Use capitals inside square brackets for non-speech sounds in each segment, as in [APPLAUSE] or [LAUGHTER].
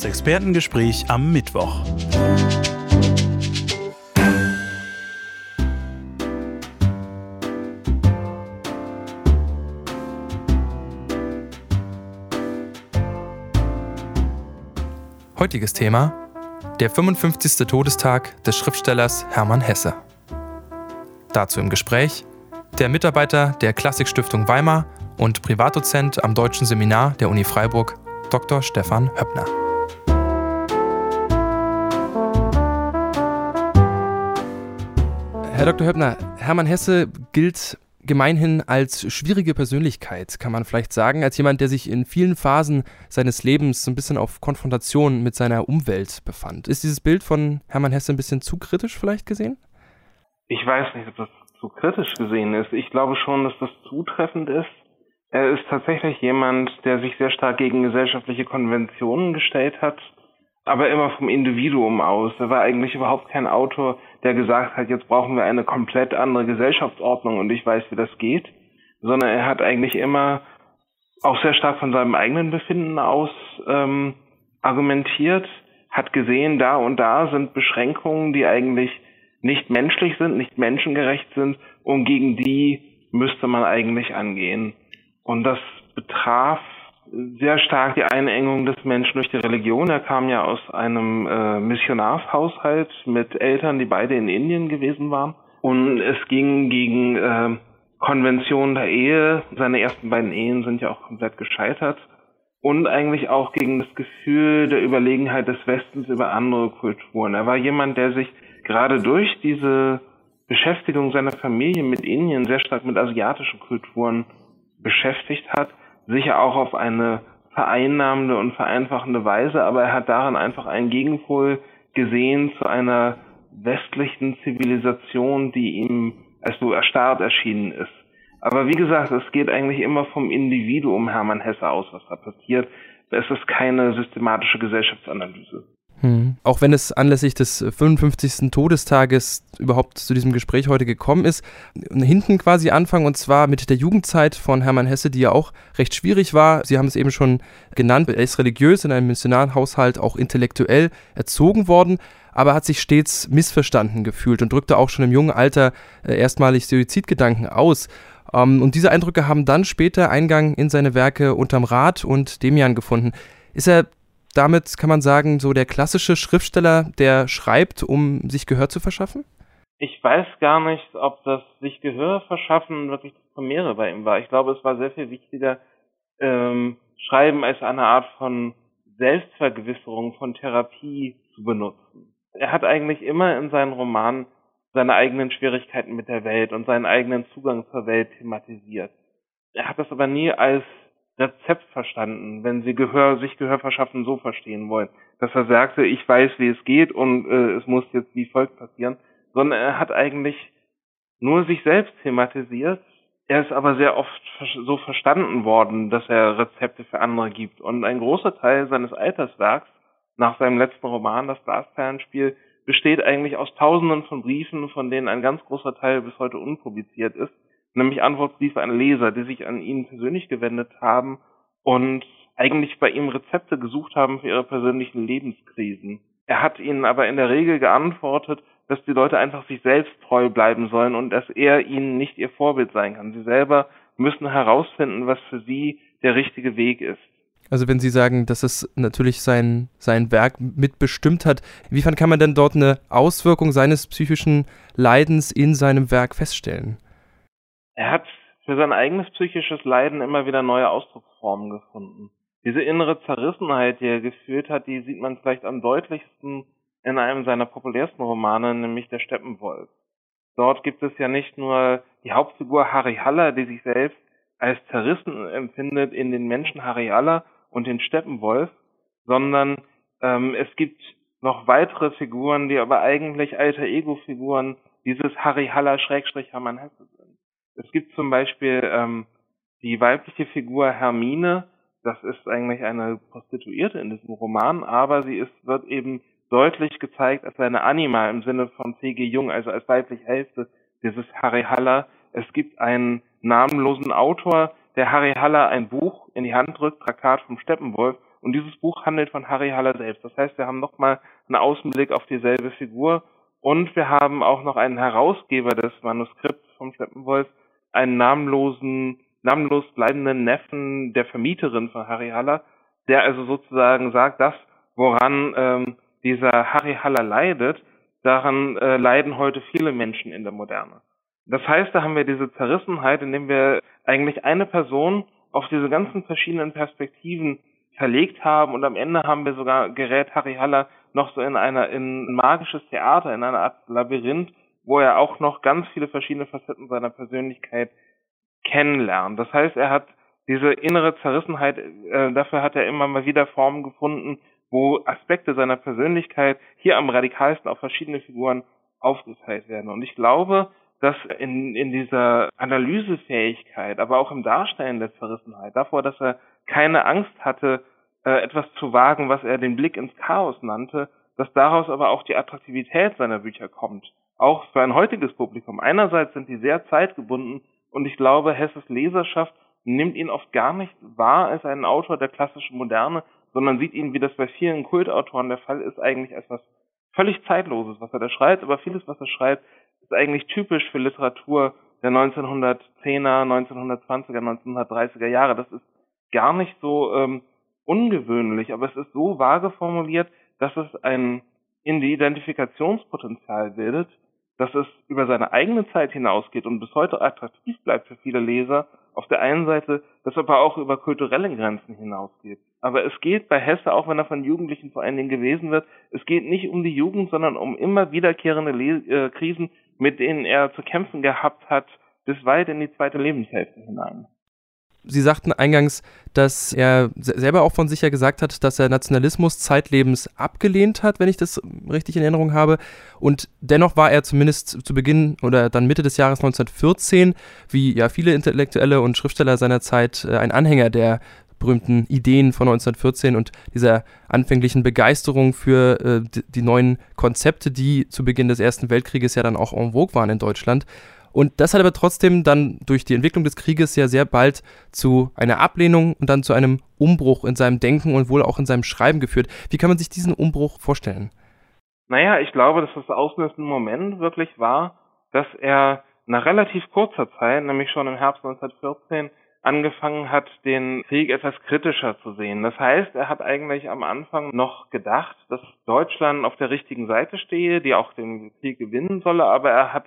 Das Expertengespräch am Mittwoch. Heutiges Thema: der 55. Todestag des Schriftstellers Hermann Hesse. Dazu im Gespräch der Mitarbeiter der Klassikstiftung Weimar und Privatdozent am Deutschen Seminar der Uni Freiburg, Dr. Stefan Höppner. Herr Dr. Höppner, Hermann Hesse gilt gemeinhin als schwierige Persönlichkeit, kann man vielleicht sagen, als jemand, der sich in vielen Phasen seines Lebens ein bisschen auf Konfrontation mit seiner Umwelt befand. Ist dieses Bild von Hermann Hesse ein bisschen zu kritisch vielleicht gesehen? Ich weiß nicht, ob das zu kritisch gesehen ist. Ich glaube schon, dass das zutreffend ist. Er ist tatsächlich jemand, der sich sehr stark gegen gesellschaftliche Konventionen gestellt hat, aber immer vom Individuum aus. Er war eigentlich überhaupt kein Autor, der gesagt hat, jetzt brauchen wir eine komplett andere Gesellschaftsordnung und ich weiß, wie das geht, sondern er hat eigentlich immer auch sehr stark von seinem eigenen Befinden aus ähm, argumentiert, hat gesehen, da und da sind Beschränkungen, die eigentlich nicht menschlich sind, nicht menschengerecht sind und gegen die müsste man eigentlich angehen. Und das betraf sehr stark die Einengung des Menschen durch die Religion. Er kam ja aus einem äh, Missionarshaushalt mit Eltern, die beide in Indien gewesen waren. Und es ging gegen äh, Konventionen der Ehe. Seine ersten beiden Ehen sind ja auch komplett gescheitert. Und eigentlich auch gegen das Gefühl der Überlegenheit des Westens über andere Kulturen. Er war jemand, der sich gerade durch diese Beschäftigung seiner Familie mit Indien sehr stark mit asiatischen Kulturen beschäftigt hat, sicher auch auf eine vereinnahmende und vereinfachende Weise, aber er hat darin einfach einen Gegenpol gesehen zu einer westlichen Zivilisation, die ihm als so erstarrt erschienen ist. Aber wie gesagt, es geht eigentlich immer vom Individuum Hermann Hesse aus, was da passiert. Es ist keine systematische Gesellschaftsanalyse. Hm. Auch wenn es anlässlich des 55. Todestages überhaupt zu diesem Gespräch heute gekommen ist, hinten quasi anfangen und zwar mit der Jugendzeit von Hermann Hesse, die ja auch recht schwierig war. Sie haben es eben schon genannt, er ist religiös in einem missionaren Haushalt auch intellektuell erzogen worden, aber hat sich stets missverstanden gefühlt und drückte auch schon im jungen Alter äh, erstmalig Suizidgedanken aus. Ähm, und diese Eindrücke haben dann später Eingang in seine Werke Unterm Rad und Demian gefunden. Ist er damit, kann man sagen, so der klassische Schriftsteller, der schreibt, um sich Gehör zu verschaffen? Ich weiß gar nicht, ob das sich Gehör verschaffen wirklich das Primäre bei ihm war. Ich glaube, es war sehr viel wichtiger, ähm, Schreiben als eine Art von Selbstvergewisserung, von Therapie zu benutzen. Er hat eigentlich immer in seinen Romanen seine eigenen Schwierigkeiten mit der Welt und seinen eigenen Zugang zur Welt thematisiert. Er hat das aber nie als Rezept verstanden, wenn sie Gehör, sich Gehör verschaffen, so verstehen wollen. Dass er sagte, ich weiß, wie es geht und äh, es muss jetzt wie folgt passieren, sondern er hat eigentlich nur sich selbst thematisiert. Er ist aber sehr oft so verstanden worden, dass er Rezepte für andere gibt. Und ein großer Teil seines Alterswerks, nach seinem letzten Roman, das Glasperlenspiel, besteht eigentlich aus Tausenden von Briefen, von denen ein ganz großer Teil bis heute unpubliziert ist nämlich Antwortbriefe an Leser, die sich an ihn persönlich gewendet haben und eigentlich bei ihm Rezepte gesucht haben für ihre persönlichen Lebenskrisen. Er hat ihnen aber in der Regel geantwortet, dass die Leute einfach sich selbst treu bleiben sollen und dass er ihnen nicht ihr Vorbild sein kann. Sie selber müssen herausfinden, was für sie der richtige Weg ist. Also wenn Sie sagen, dass es natürlich sein, sein Werk mitbestimmt hat, inwiefern kann man denn dort eine Auswirkung seines psychischen Leidens in seinem Werk feststellen? Er hat für sein eigenes psychisches Leiden immer wieder neue Ausdrucksformen gefunden. Diese innere Zerrissenheit, die er gefühlt hat, die sieht man vielleicht am deutlichsten in einem seiner populärsten Romane, nämlich Der Steppenwolf. Dort gibt es ja nicht nur die Hauptfigur Harry Haller, die sich selbst als zerrissen empfindet in den Menschen Harry Haller und den Steppenwolf, sondern ähm, es gibt noch weitere Figuren, die aber eigentlich alter Ego-Figuren dieses Harry Haller Schrägstrich Hermann Hesse sind. Es gibt zum Beispiel ähm, die weibliche Figur Hermine, das ist eigentlich eine Prostituierte in diesem Roman, aber sie ist, wird eben deutlich gezeigt als eine Anima im Sinne von C.G. Jung, also als weibliche Hälfte dieses Harry Haller. Es gibt einen namenlosen Autor, der Harry Haller ein Buch in die Hand drückt, Traktat vom Steppenwolf, Und dieses Buch handelt von Harry Haller selbst. Das heißt, wir haben nochmal einen Außenblick auf dieselbe Figur und wir haben auch noch einen Herausgeber des Manuskripts vom Steppenwolf, einen namenlosen, namenlos bleibenden Neffen der Vermieterin von Harry Haller, der also sozusagen sagt, das, woran ähm, dieser Harry Haller leidet, daran äh, leiden heute viele Menschen in der Moderne. Das heißt, da haben wir diese Zerrissenheit, indem wir eigentlich eine Person auf diese ganzen verschiedenen Perspektiven verlegt haben und am Ende haben wir sogar gerät Harry Haller noch so in einer in ein magisches Theater, in einer Art Labyrinth, wo er auch noch ganz viele verschiedene Facetten seiner Persönlichkeit kennenlernt. Das heißt, er hat diese innere Zerrissenheit, äh, dafür hat er immer mal wieder Formen gefunden, wo Aspekte seiner Persönlichkeit hier am radikalsten auf verschiedene Figuren aufgeteilt werden. Und ich glaube, dass in, in dieser Analysefähigkeit, aber auch im Darstellen der Zerrissenheit, davor, dass er keine Angst hatte, äh, etwas zu wagen, was er den Blick ins Chaos nannte, dass daraus aber auch die Attraktivität seiner Bücher kommt. Auch für ein heutiges Publikum. Einerseits sind die sehr zeitgebunden und ich glaube, Hesses Leserschaft nimmt ihn oft gar nicht wahr als einen Autor der klassischen Moderne, sondern sieht ihn, wie das bei vielen Kultautoren der Fall ist, eigentlich als was völlig Zeitloses, was er da schreibt, aber vieles, was er schreibt, ist eigentlich typisch für Literatur der 1910er, 1920er, 1930er Jahre. Das ist gar nicht so ähm, ungewöhnlich, aber es ist so vage formuliert, dass es ein Identifikationspotenzial bildet, dass es über seine eigene Zeit hinausgeht und bis heute attraktiv bleibt für viele Leser. Auf der einen Seite, das aber auch über kulturelle Grenzen hinausgeht. Aber es geht bei Hesse, auch wenn er von Jugendlichen vor allen Dingen gewesen wird, es geht nicht um die Jugend, sondern um immer wiederkehrende Le äh, Krisen, mit denen er zu kämpfen gehabt hat, bis weit in die zweite Lebenshälfte hinein. Sie sagten eingangs, dass er selber auch von sich ja gesagt hat, dass er Nationalismus zeitlebens abgelehnt hat, wenn ich das richtig in Erinnerung habe. Und dennoch war er zumindest zu Beginn oder dann Mitte des Jahres 1914, wie ja viele Intellektuelle und Schriftsteller seiner Zeit, äh, ein Anhänger der berühmten Ideen von 1914 und dieser anfänglichen Begeisterung für äh, die neuen Konzepte, die zu Beginn des Ersten Weltkrieges ja dann auch en vogue waren in Deutschland. Und das hat aber trotzdem dann durch die Entwicklung des Krieges ja sehr bald zu einer Ablehnung und dann zu einem Umbruch in seinem Denken und wohl auch in seinem Schreiben geführt. Wie kann man sich diesen Umbruch vorstellen? Naja, ich glaube, dass das auslösende Moment wirklich war, dass er nach relativ kurzer Zeit, nämlich schon im Herbst 1914, angefangen hat, den Krieg etwas kritischer zu sehen. Das heißt, er hat eigentlich am Anfang noch gedacht, dass Deutschland auf der richtigen Seite stehe, die auch den Krieg gewinnen solle, aber er hat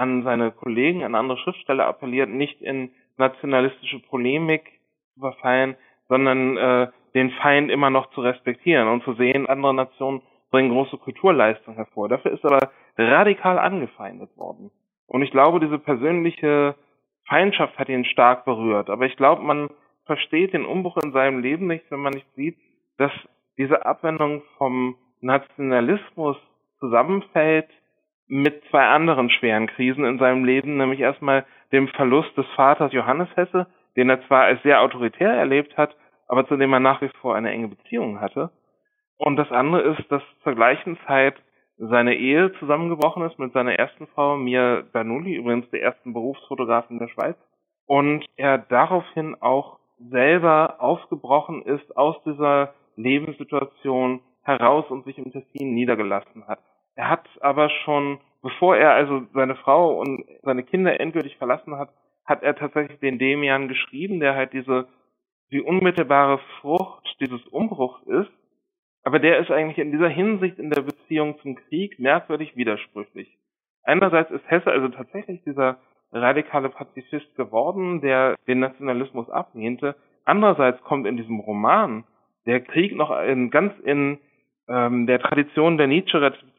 an seine Kollegen, an andere Schriftsteller appelliert, nicht in nationalistische Polemik zu verfallen, sondern äh, den Feind immer noch zu respektieren und zu sehen, andere Nationen bringen große Kulturleistung hervor. Dafür ist aber radikal angefeindet worden. Und ich glaube, diese persönliche Feindschaft hat ihn stark berührt. Aber ich glaube, man versteht den Umbruch in seinem Leben nicht, wenn man nicht sieht, dass diese Abwendung vom Nationalismus zusammenfällt mit zwei anderen schweren Krisen in seinem Leben, nämlich erstmal dem Verlust des Vaters Johannes Hesse, den er zwar als sehr autoritär erlebt hat, aber zu dem er nach wie vor eine enge Beziehung hatte. Und das andere ist, dass zur gleichen Zeit seine Ehe zusammengebrochen ist mit seiner ersten Frau, Mia Bernoulli, übrigens der ersten Berufsfotografin der Schweiz. Und er daraufhin auch selber aufgebrochen ist aus dieser Lebenssituation heraus und sich im Tessin niedergelassen hat. Er hat aber schon, bevor er also seine Frau und seine Kinder endgültig verlassen hat, hat er tatsächlich den Demian geschrieben, der halt diese, die unmittelbare Frucht dieses Umbruchs ist aber der ist eigentlich in dieser Hinsicht in der Beziehung zum Krieg merkwürdig widersprüchlich. Einerseits ist Hesse also tatsächlich dieser radikale Pazifist geworden, der den Nationalismus ablehnte. Andererseits kommt in diesem Roman der Krieg noch in, ganz in ähm, der Tradition der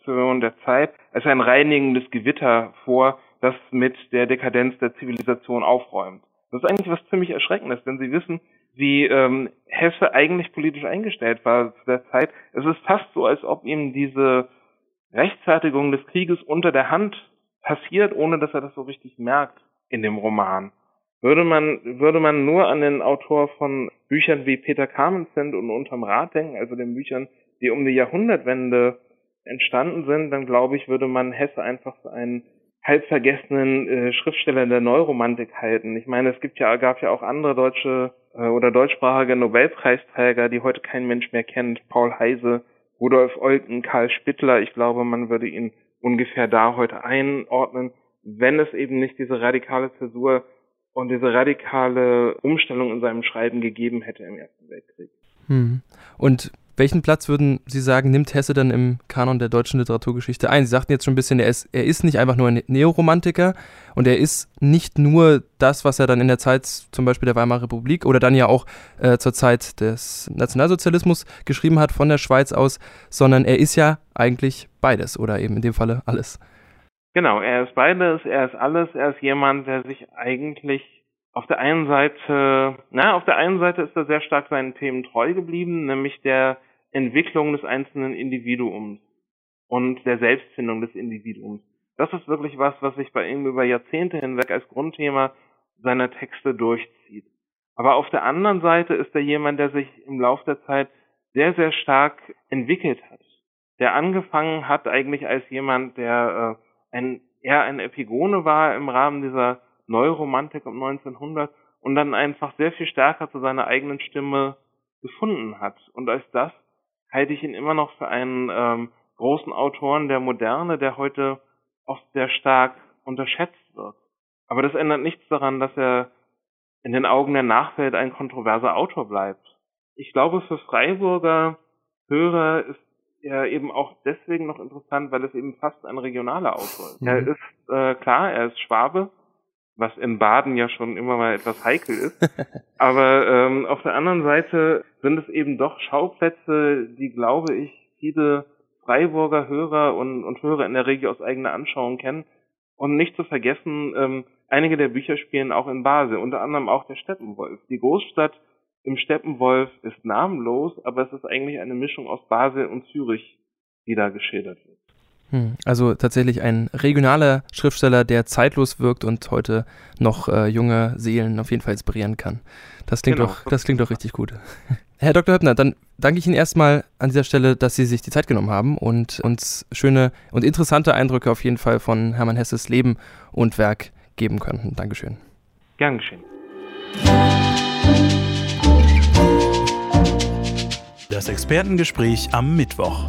Nietzsche-Rezeption der Zeit als ein reinigendes Gewitter vor, das mit der Dekadenz der Zivilisation aufräumt. Das ist eigentlich was ziemlich Erschreckendes, denn Sie wissen, wie ähm, Hesse eigentlich politisch eingestellt war zu der Zeit. Es ist fast so, als ob ihm diese Rechtfertigung des Krieges unter der Hand passiert, ohne dass er das so richtig merkt in dem Roman. Würde man, würde man nur an den Autor von Büchern wie Peter Kamenzind und Unterm Rad denken, also den Büchern, die um die Jahrhundertwende entstanden sind, dann glaube ich, würde man Hesse einfach für einen halb vergessenen äh, Schriftsteller der Neuromantik halten. Ich meine, es gibt ja, gab ja auch andere deutsche äh, oder deutschsprachiger Nobelpreisträger, die heute kein Mensch mehr kennt, Paul Heise, Rudolf Olken, Karl Spittler. Ich glaube, man würde ihn ungefähr da heute einordnen, wenn es eben nicht diese radikale Zäsur und diese radikale Umstellung in seinem Schreiben gegeben hätte im Ersten Weltkrieg. Hm. Und welchen Platz würden Sie sagen, nimmt Hesse dann im Kanon der deutschen Literaturgeschichte ein? Sie sagten jetzt schon ein bisschen, er ist, er ist nicht einfach nur ein Neoromantiker und er ist nicht nur das, was er dann in der Zeit zum Beispiel der Weimarer Republik oder dann ja auch äh, zur Zeit des Nationalsozialismus geschrieben hat von der Schweiz aus, sondern er ist ja eigentlich beides oder eben in dem Falle alles. Genau, er ist beides, er ist alles, er ist jemand, der sich eigentlich auf der einen Seite, na, auf der einen Seite ist er sehr stark seinen Themen treu geblieben, nämlich der Entwicklung des einzelnen Individuums und der Selbstfindung des Individuums. Das ist wirklich was, was sich bei ihm über Jahrzehnte hinweg als Grundthema seiner Texte durchzieht. Aber auf der anderen Seite ist er jemand, der sich im Laufe der Zeit sehr, sehr stark entwickelt hat. Der angefangen hat eigentlich als jemand, der äh, ein, eher ein Epigone war im Rahmen dieser Neuromantik um 1900 und dann einfach sehr viel stärker zu seiner eigenen Stimme gefunden hat. Und als das halte ich ihn immer noch für einen ähm, großen Autoren der Moderne, der heute oft sehr stark unterschätzt wird. Aber das ändert nichts daran, dass er in den Augen der Nachwelt ein kontroverser Autor bleibt. Ich glaube, für Freiburger Hörer ist er eben auch deswegen noch interessant, weil es eben fast ein regionaler Autor ist. Mhm. Er ist, äh, klar, er ist Schwabe, was in Baden ja schon immer mal etwas heikel ist. [LAUGHS] Aber ähm, auf der anderen Seite sind es eben doch Schauplätze, die, glaube ich, viele Freiburger Hörer und, und Hörer in der Regel aus eigener Anschauung kennen. Und nicht zu vergessen, ähm, einige der Bücher spielen auch in Basel, unter anderem auch der Steppenwolf. Die Großstadt im Steppenwolf ist namenlos, aber es ist eigentlich eine Mischung aus Basel und Zürich, die da geschildert wird. Hm, also tatsächlich ein regionaler Schriftsteller, der zeitlos wirkt und heute noch äh, junge Seelen auf jeden Fall inspirieren kann. Das klingt, genau. doch, das klingt doch richtig gut. [LAUGHS] Herr Dr. Höppner, dann danke ich Ihnen erstmal an dieser Stelle, dass Sie sich die Zeit genommen haben und uns schöne und interessante Eindrücke auf jeden Fall von Hermann Hesses Leben und Werk geben könnten. Dankeschön. Gern geschehen. Das Expertengespräch am Mittwoch.